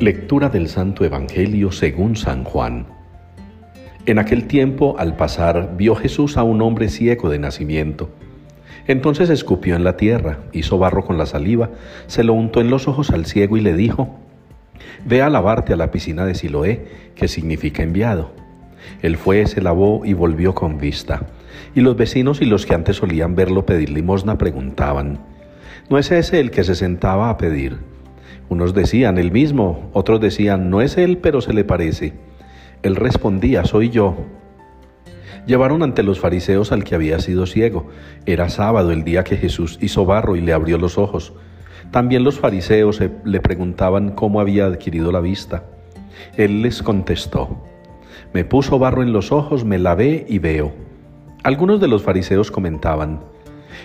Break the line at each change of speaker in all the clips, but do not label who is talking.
Lectura del Santo Evangelio según San Juan. En aquel tiempo, al pasar, vio Jesús a un hombre ciego de nacimiento. Entonces escupió en la tierra, hizo barro con la saliva, se lo untó en los ojos al ciego y le dijo, Ve a lavarte a la piscina de Siloé, que significa enviado. Él fue, se lavó y volvió con vista. Y los vecinos y los que antes solían verlo pedir limosna preguntaban, ¿no es ese el que se sentaba a pedir? Unos decían, el mismo, otros decían, no es él, pero se le parece. Él respondía, soy yo. Llevaron ante los fariseos al que había sido ciego. Era sábado el día que Jesús hizo barro y le abrió los ojos. También los fariseos le preguntaban cómo había adquirido la vista. Él les contestó, me puso barro en los ojos, me lavé y veo. Algunos de los fariseos comentaban,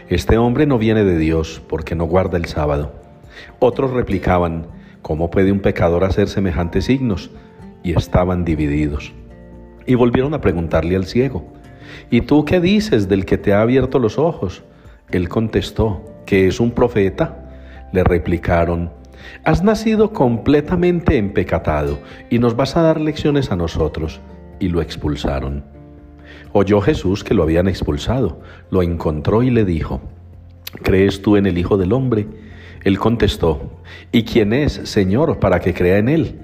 este hombre no viene de Dios porque no guarda el sábado. Otros replicaban, ¿cómo puede un pecador hacer semejantes signos? Y estaban divididos. Y volvieron a preguntarle al ciego, ¿y tú qué dices del que te ha abierto los ojos? Él contestó, que es un profeta. Le replicaron, has nacido completamente empecatado y nos vas a dar lecciones a nosotros. Y lo expulsaron. Oyó Jesús que lo habían expulsado, lo encontró y le dijo, ¿crees tú en el Hijo del Hombre? Él contestó, ¿y quién es, Señor, para que crea en Él?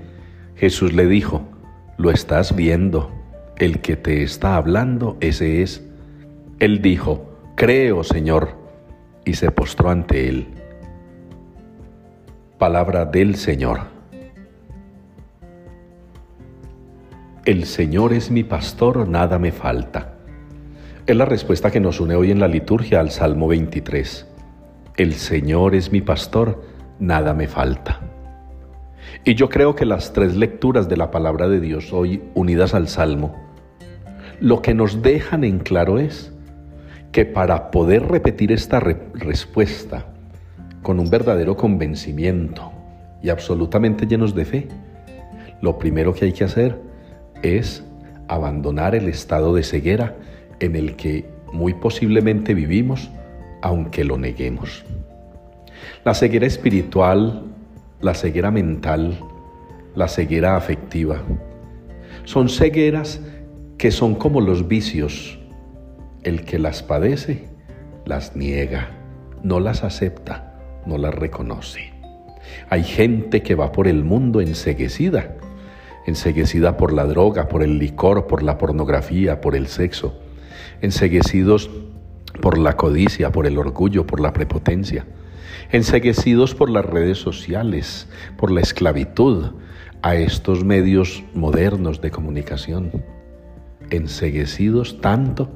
Jesús le dijo, lo estás viendo, el que te está hablando, ese es. Él dijo, creo, Señor, y se postró ante Él. Palabra del Señor. El Señor es mi pastor, nada me falta. Es la respuesta que nos une hoy en la liturgia al Salmo 23. El Señor es mi pastor, nada me falta. Y yo creo que las tres lecturas de la palabra de Dios hoy unidas al Salmo, lo que nos dejan en claro es que para poder repetir esta respuesta con un verdadero convencimiento y absolutamente llenos de fe, lo primero que hay que hacer es abandonar el estado de ceguera en el que muy posiblemente vivimos aunque lo neguemos. La ceguera espiritual, la ceguera mental, la ceguera afectiva, son cegueras que son como los vicios. El que las padece, las niega, no las acepta, no las reconoce. Hay gente que va por el mundo enseguecida, enseguecida por la droga, por el licor, por la pornografía, por el sexo, enseguecidos por la codicia, por el orgullo, por la prepotencia, enseguecidos por las redes sociales, por la esclavitud a estos medios modernos de comunicación, enseguecidos tanto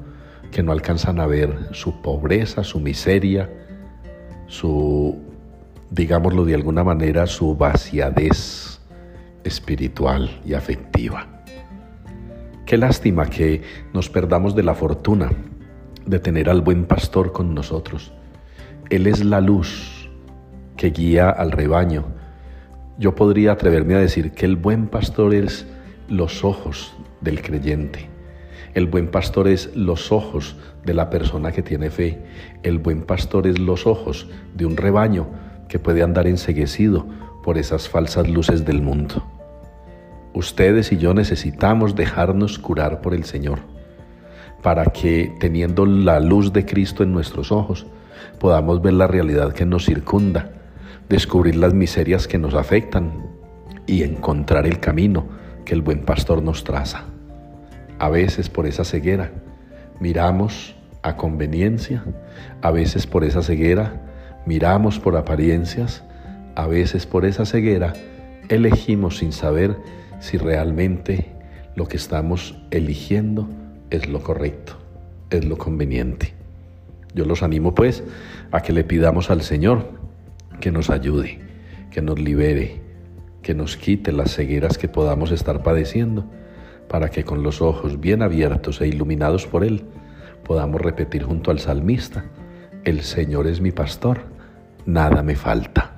que no alcanzan a ver su pobreza, su miseria, su, digámoslo de alguna manera, su vaciadez espiritual y afectiva. Qué lástima que nos perdamos de la fortuna de tener al buen pastor con nosotros. Él es la luz que guía al rebaño. Yo podría atreverme a decir que el buen pastor es los ojos del creyente. El buen pastor es los ojos de la persona que tiene fe. El buen pastor es los ojos de un rebaño que puede andar enseguecido por esas falsas luces del mundo. Ustedes y yo necesitamos dejarnos curar por el Señor para que teniendo la luz de Cristo en nuestros ojos, podamos ver la realidad que nos circunda, descubrir las miserias que nos afectan y encontrar el camino que el buen pastor nos traza. A veces por esa ceguera miramos a conveniencia, a veces por esa ceguera miramos por apariencias, a veces por esa ceguera elegimos sin saber si realmente lo que estamos eligiendo es lo correcto, es lo conveniente. Yo los animo pues a que le pidamos al Señor que nos ayude, que nos libere, que nos quite las cegueras que podamos estar padeciendo, para que con los ojos bien abiertos e iluminados por Él podamos repetir junto al salmista, el Señor es mi pastor, nada me falta.